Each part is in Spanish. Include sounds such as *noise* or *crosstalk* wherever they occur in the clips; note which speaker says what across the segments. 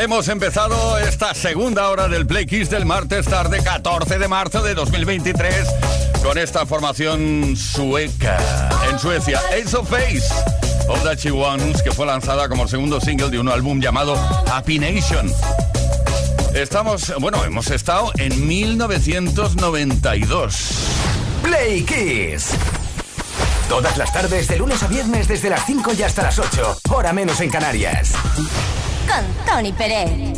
Speaker 1: Hemos empezado esta segunda hora del Play Kiss del martes tarde 14 de marzo de 2023 con esta formación sueca en Suecia, Ace of Face of the Chihuahuas, que fue lanzada como segundo single de un álbum llamado Happy Nation. Estamos, bueno, hemos estado en 1992.
Speaker 2: Play Kiss. Todas las tardes, de lunes a viernes, desde las 5 y hasta las 8, hora menos en Canarias
Speaker 3: con Tony Pérez.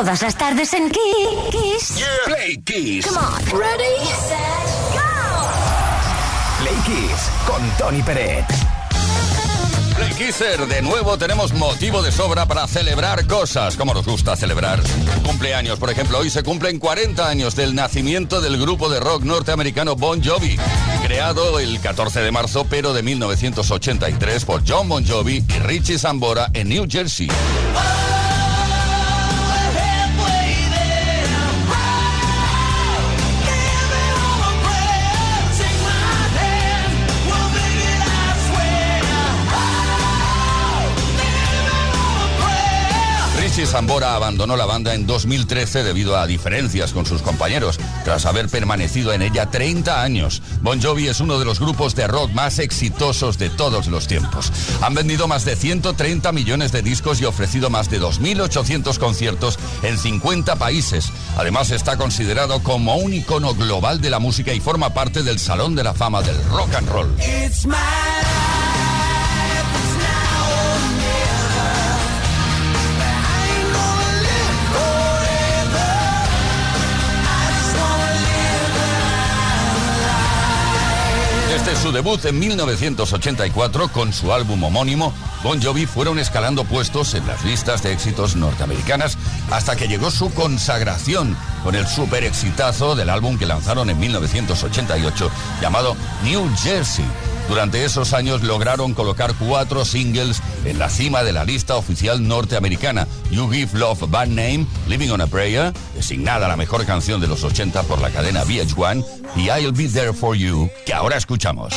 Speaker 3: Todas las tardes en Kiss.
Speaker 2: Play Kiss.
Speaker 3: Come on. Ready, set, go.
Speaker 2: Play Kiss con Tony Peret.
Speaker 1: Play Kisser, de nuevo tenemos motivo de sobra para celebrar cosas, como nos gusta celebrar. Cumpleaños, por ejemplo, hoy se cumplen 40 años del nacimiento del grupo de rock norteamericano Bon Jovi, creado el 14 de marzo, pero de 1983 por John Bon Jovi y Richie Sambora en New Jersey. Sambora abandonó la banda en 2013 debido a diferencias con sus compañeros, tras haber permanecido en ella 30 años. Bon Jovi es uno de los grupos de rock más exitosos de todos los tiempos. Han vendido más de 130 millones de discos y ofrecido más de 2.800 conciertos en 50 países. Además está considerado como un icono global de la música y forma parte del Salón de la Fama del Rock and Roll. Debut en 1984 con su álbum homónimo, Bon Jovi fueron escalando puestos en las listas de éxitos norteamericanas hasta que llegó su consagración con el super exitazo del álbum que lanzaron en 1988 llamado New Jersey durante esos años lograron colocar cuatro singles en la cima de la lista oficial norteamericana. You Give Love Bad Name, Living on a Prayer, designada la mejor canción de los 80 por la cadena VH1, y I'll Be There For You, que ahora escuchamos.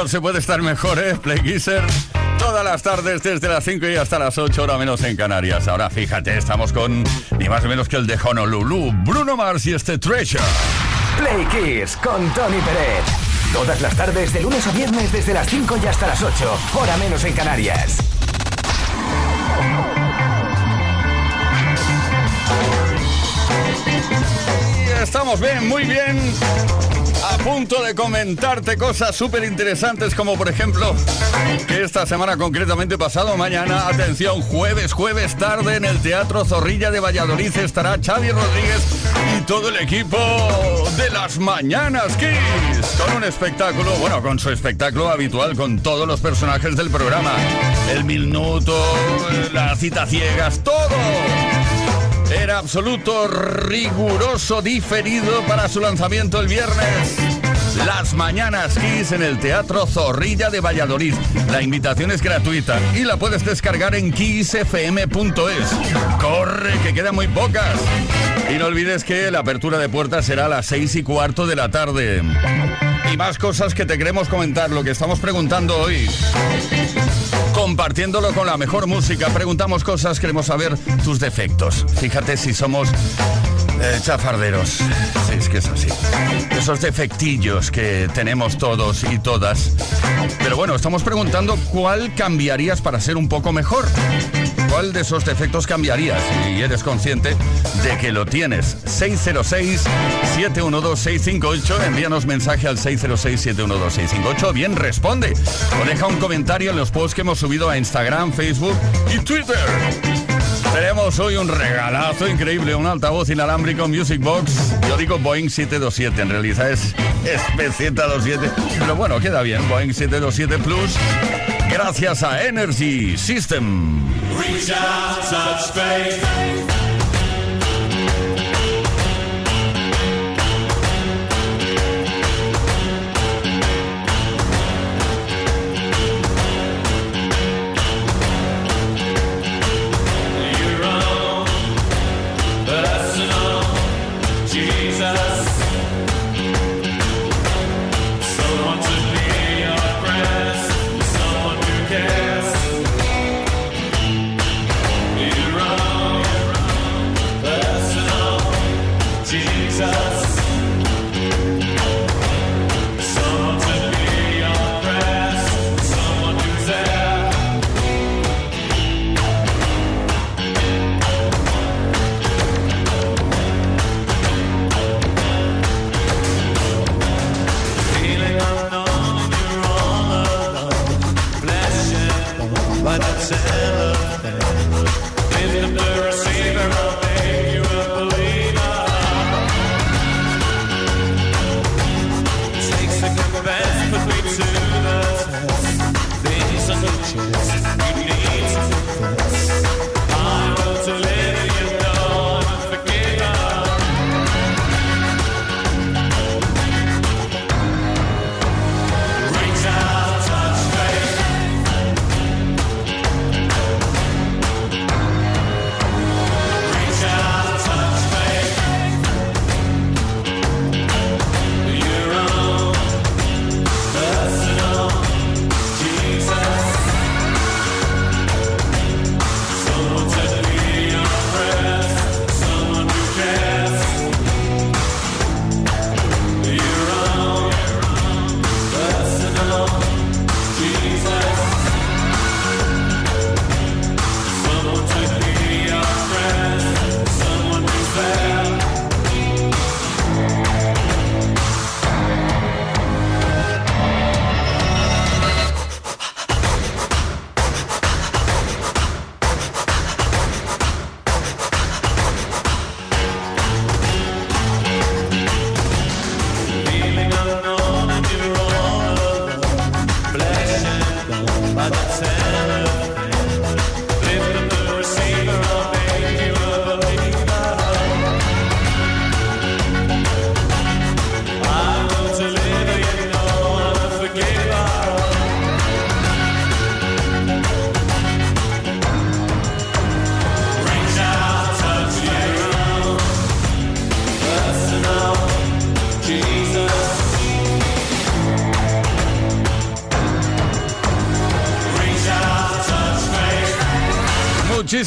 Speaker 1: No se puede estar mejor, ¿eh? Play Kisser. Todas las tardes, desde las 5 y hasta las 8, hora menos en Canarias. Ahora fíjate, estamos con ni más ni menos que el de Honolulu, Bruno Mars y este Treasure.
Speaker 2: Play Kiss con Tony Pérez. Todas las tardes, de lunes a viernes, desde las 5 y hasta las 8, hora menos en Canarias.
Speaker 1: Estamos bien, muy bien. Punto de comentarte cosas súper interesantes como por ejemplo que esta semana concretamente pasado mañana, atención, jueves, jueves tarde en el Teatro Zorrilla de Valladolid estará Xavi Rodríguez y todo el equipo de las Mañanas Kiss con un espectáculo, bueno, con su espectáculo habitual con todos los personajes del programa. El minuto, la cita ciegas, todo. Era absoluto, riguroso, diferido para su lanzamiento el viernes. Las Mañanas Kiss en el Teatro Zorrilla de Valladolid. La invitación es gratuita y la puedes descargar en kissfm.es. Corre, que quedan muy pocas. Y no olvides que la apertura de puertas será a las seis y cuarto de la tarde. Y más cosas que te queremos comentar, lo que estamos preguntando hoy compartiéndolo con la mejor música. Preguntamos cosas, queremos saber tus defectos. Fíjate si somos eh, chafarderos. Es que es así. Esos defectillos que tenemos todos y todas. Pero bueno, estamos preguntando cuál cambiarías para ser un poco mejor. ¿Cuál de esos defectos cambiarías? Y eres consciente de que lo tienes. 606-712-658. Envíanos mensaje al 606-712-658. Bien, responde. O deja un comentario en los posts que hemos subido a Instagram, Facebook y Twitter. Tenemos hoy un regalazo increíble, un altavoz inalámbrico Music Box. Yo digo Boeing 727, en realidad es SP727, pero bueno, queda bien, Boeing 727 Plus, gracias a Energy System.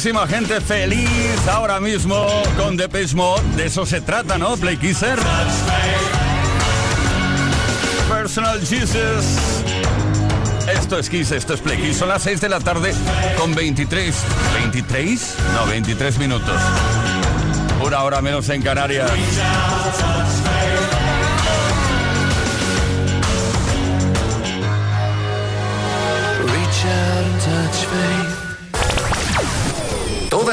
Speaker 1: muchísima gente feliz ahora mismo con The Pitch De eso se trata, ¿no? Play Kisser. Personal Jesus. Esto es Kiss, esto es Play Kiss. Son las 6 de la tarde con 23. ¿23? No, 23 minutos. Una hora menos en Canarias.
Speaker 4: Reach out and touch faith.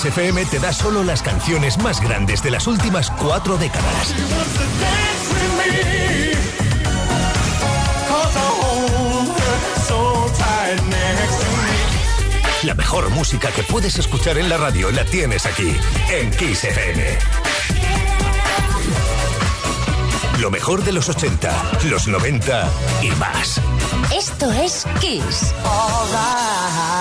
Speaker 5: Kiss
Speaker 6: FM te da solo las canciones más grandes de las últimas cuatro décadas. La mejor música que puedes escuchar en la radio la tienes aquí, en Kiss FM. Lo mejor de los 80, los 90 y más.
Speaker 5: Esto es Kiss.
Speaker 1: All.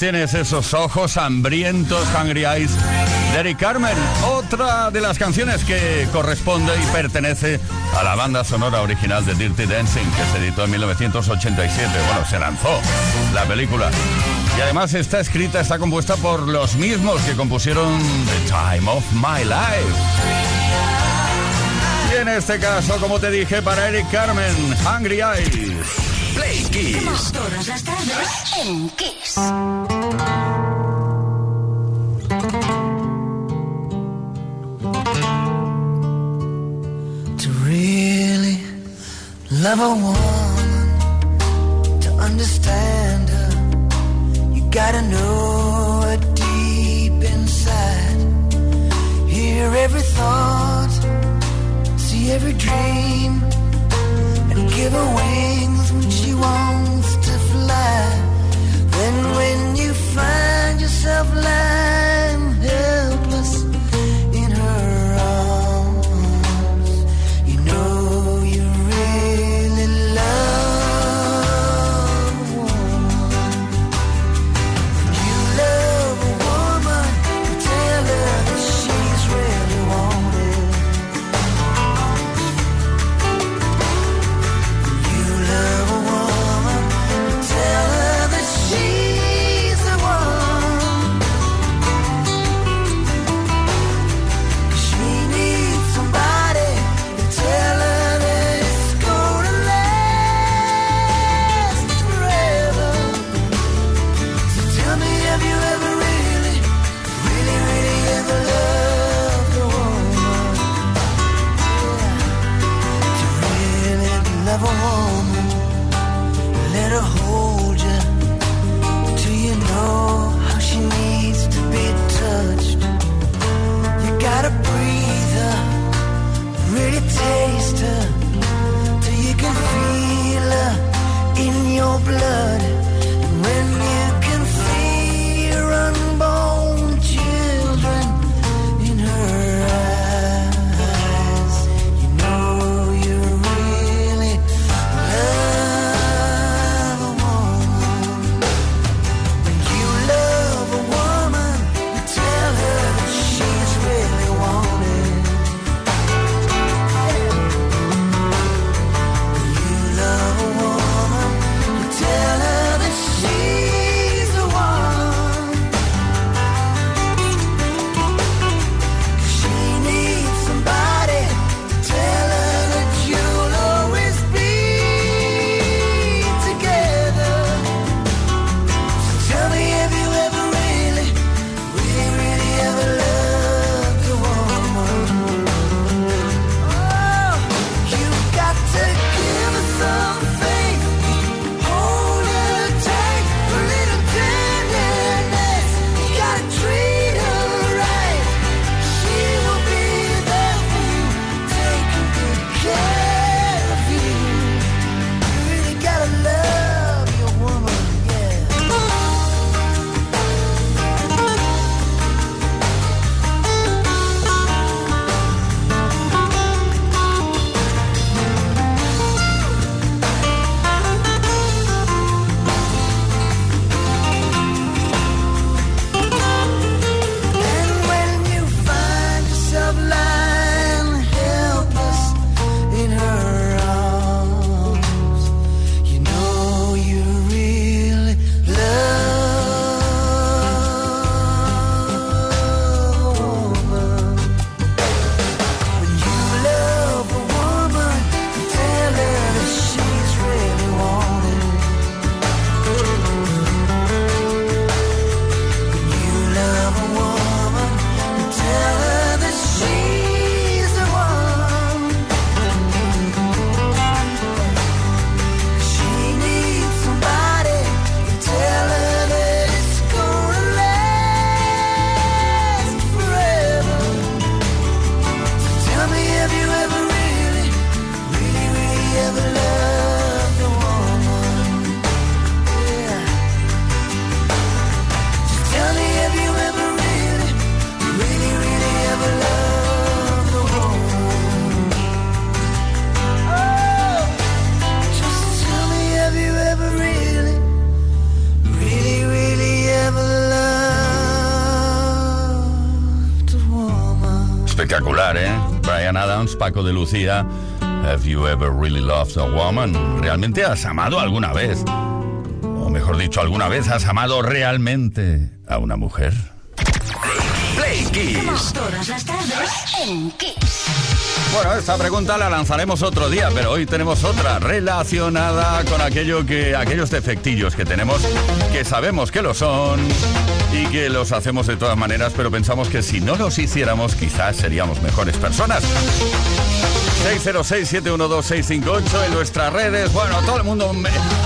Speaker 1: Tienes, esos ojos hambrientos, Hungry Eyes, de Eric Carmen. Otra de las canciones que corresponde y pertenece a la banda sonora original de Dirty Dancing, que se editó en 1987. Bueno, se lanzó la película. Y además está escrita, está compuesta por los mismos que compusieron The Time of My Life. Y en este caso, como te dije, para Eric Carmen, Hungry Eyes.
Speaker 2: Play Kiss.
Speaker 3: Todas las tardes en Kiss.
Speaker 7: To really love a woman, to understand her, you gotta know her deep inside. Hear every thought, see every dream, and give her wings when she wants to fly. Then when you find yourself lying helpless
Speaker 1: Paco de Lucía. Have you ever really loved a woman? ¿Realmente has amado alguna vez? O mejor dicho, ¿alguna vez has amado realmente a una mujer?
Speaker 2: Play Kiss.
Speaker 3: Todas las tardes en Kiss.
Speaker 1: Bueno, esta pregunta la lanzaremos otro día, pero hoy tenemos otra relacionada con aquello que, aquellos defectillos que tenemos, que sabemos que lo son y que los hacemos de todas maneras, pero pensamos que si no los hiciéramos, quizás seríamos mejores personas. 606-712-658 en nuestras redes. Bueno, todo el mundo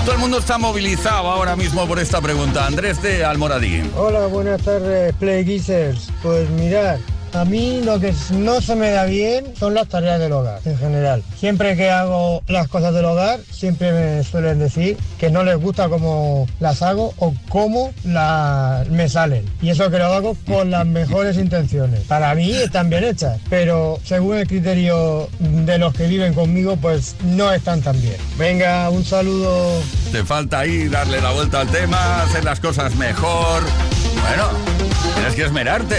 Speaker 1: todo el mundo está movilizado ahora mismo por esta pregunta. Andrés de Almoradí.
Speaker 8: Hola, buenas tardes, Play Geezers. Pues mirad, a mí lo que no se me da bien son las tareas del hogar en general. Siempre que hago las cosas del hogar, siempre me suelen decir que no les gusta cómo las hago o cómo la- me salen. Y eso que lo hago con las mejores intenciones. Para mí están bien hechas, pero según el criterio de los que viven conmigo, pues no están tan bien. Venga, un saludo.
Speaker 1: Te falta ahí darle la vuelta al tema, hacer las cosas mejor. Bueno, tienes que esmerarte.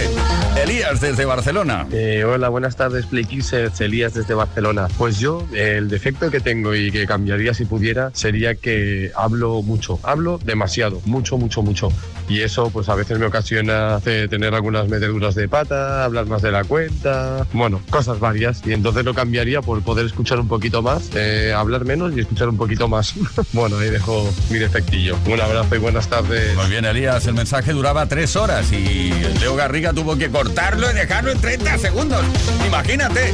Speaker 1: Elías desde Barcelona.
Speaker 9: Eh, hola, buenas tardes, Playkissers, Elías desde Barcelona. Pues yo, el defecto que tengo y que cambiaría si pudiera sería que hablo mucho, hablo demasiado, mucho, mucho, mucho. Y eso, pues a veces me ocasiona tener algunas meteduras de pata, hablar más de la cuenta, bueno, cosas varias. Y entonces lo cambiaría por poder escuchar un poquito más, eh, hablar menos y escuchar un poquito más. *laughs* bueno, ahí dejo mi defectillo. Un abrazo y buenas tardes.
Speaker 1: Muy bien, Elías, el mensaje duraba tres horas y Leo Garriga tuvo que cortarlo y dejarlo en 30 segundos. Imagínate.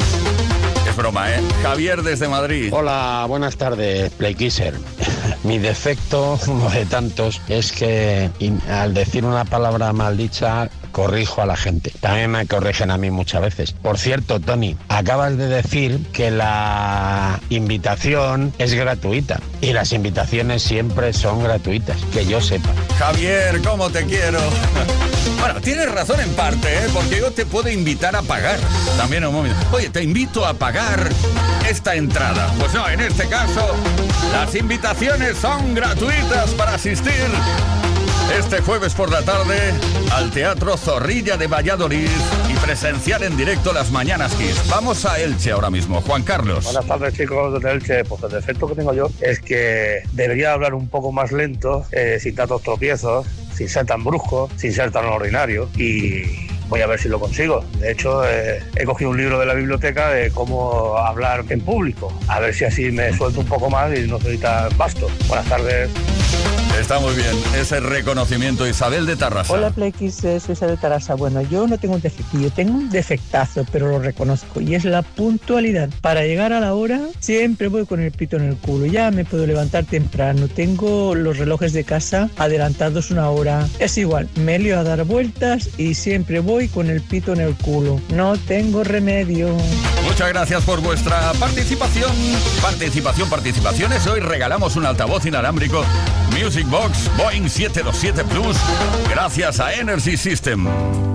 Speaker 1: Es broma, ¿eh? Javier desde Madrid.
Speaker 10: Hola, buenas tardes, Playkisser. *laughs* Mi defecto, *laughs* uno de tantos, es que al decir una palabra maldicha corrijo a la gente. También me corrigen a mí muchas veces. Por cierto, Tony, acabas de decir que la invitación es gratuita y las invitaciones siempre son gratuitas, que yo sepa.
Speaker 1: Javier, ¿cómo te quiero? *laughs* Bueno, tienes razón en parte, ¿eh? porque yo te puedo invitar a pagar. También un momento. Oye, te invito a pagar esta entrada. Pues no, en este caso, las invitaciones son gratuitas para asistir este jueves por la tarde al Teatro Zorrilla de Valladolid y presenciar en directo las Mañanas Kiss. Vamos a Elche ahora mismo. Juan Carlos.
Speaker 11: Buenas tardes chicos desde Elche. Pues el defecto que tengo yo es que debería hablar un poco más lento, eh, sin tantos tropiezos, sin ser tan brusco, sin ser tan ordinario y voy a ver si lo consigo. De hecho, eh, he cogido un libro de la biblioteca de cómo hablar en público. A ver si así me suelto un poco más y no soy tan vasto. Buenas tardes.
Speaker 1: Está muy bien. Ese reconocimiento Isabel de Tarrasa.
Speaker 12: Hola Plex, soy Isabel Tarasa. Bueno, yo no tengo un defectillo, tengo un defectazo, pero lo reconozco y es la puntualidad. Para llegar a la hora siempre voy con el pito en el culo. Ya me puedo levantar temprano, tengo los relojes de casa adelantados una hora. Es igual, me lío a dar vueltas y siempre voy con el pito en el culo. No tengo remedio.
Speaker 1: Muchas gracias por vuestra participación. Participación, participaciones. Hoy regalamos un altavoz inalámbrico Music Box Boeing 727 Plus gracias a Energy System.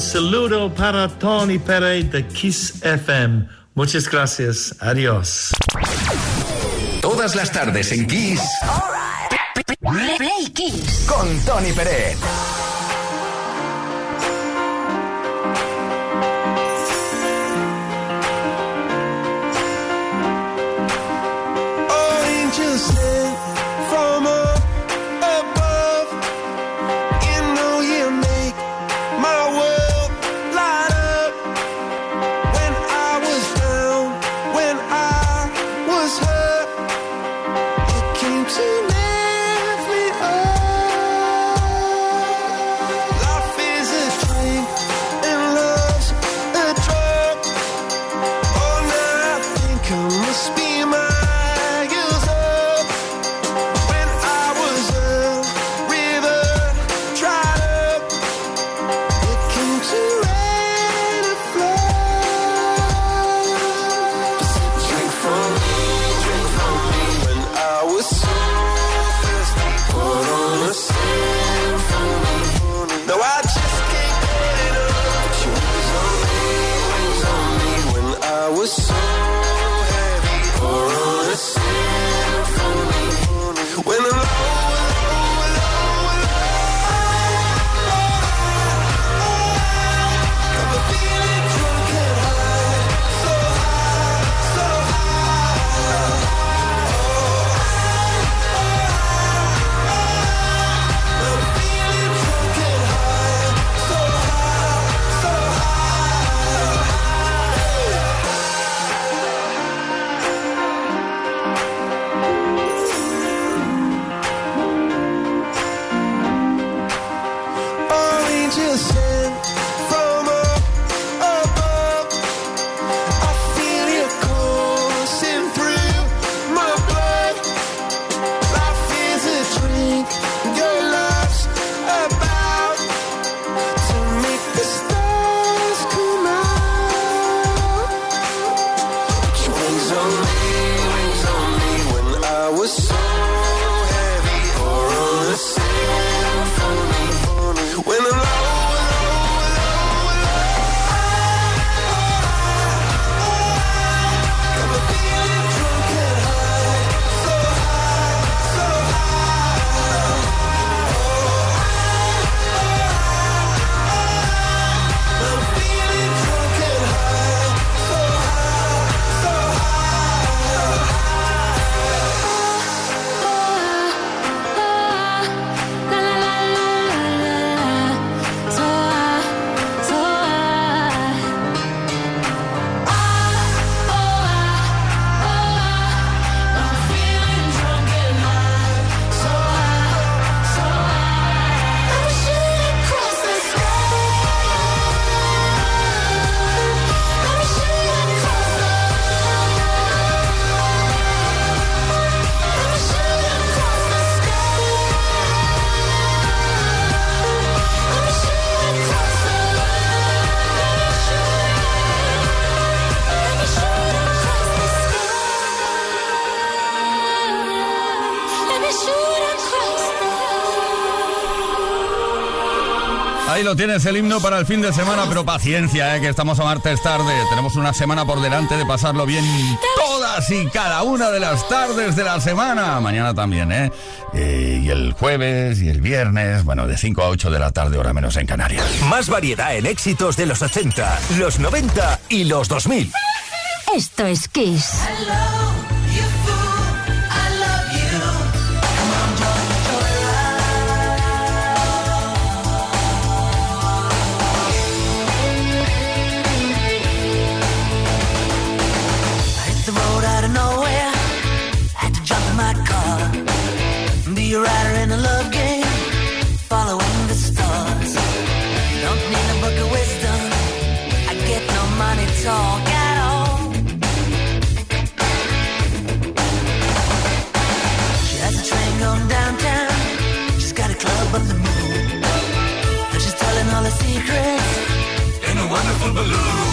Speaker 13: Saludo para Tony Pérez de Kiss FM. Muchas gracias. Adiós.
Speaker 2: Todas las tardes en Kiss. Right.
Speaker 7: Play Kiss.
Speaker 2: Con Tony Pérez.
Speaker 1: Lo tienes el himno para el fin de semana, pero paciencia, eh, que estamos a martes tarde. Tenemos una semana por delante de pasarlo bien todas y cada una de las tardes de la semana. Mañana también, ¿eh? eh y el jueves y el viernes, bueno, de 5 a 8 de la tarde, hora menos en Canarias.
Speaker 2: Más variedad en éxitos de los 80, los 90 y los 2000.
Speaker 7: Esto es Kiss.
Speaker 14: Hello.
Speaker 7: balloon.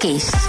Speaker 7: Kiss.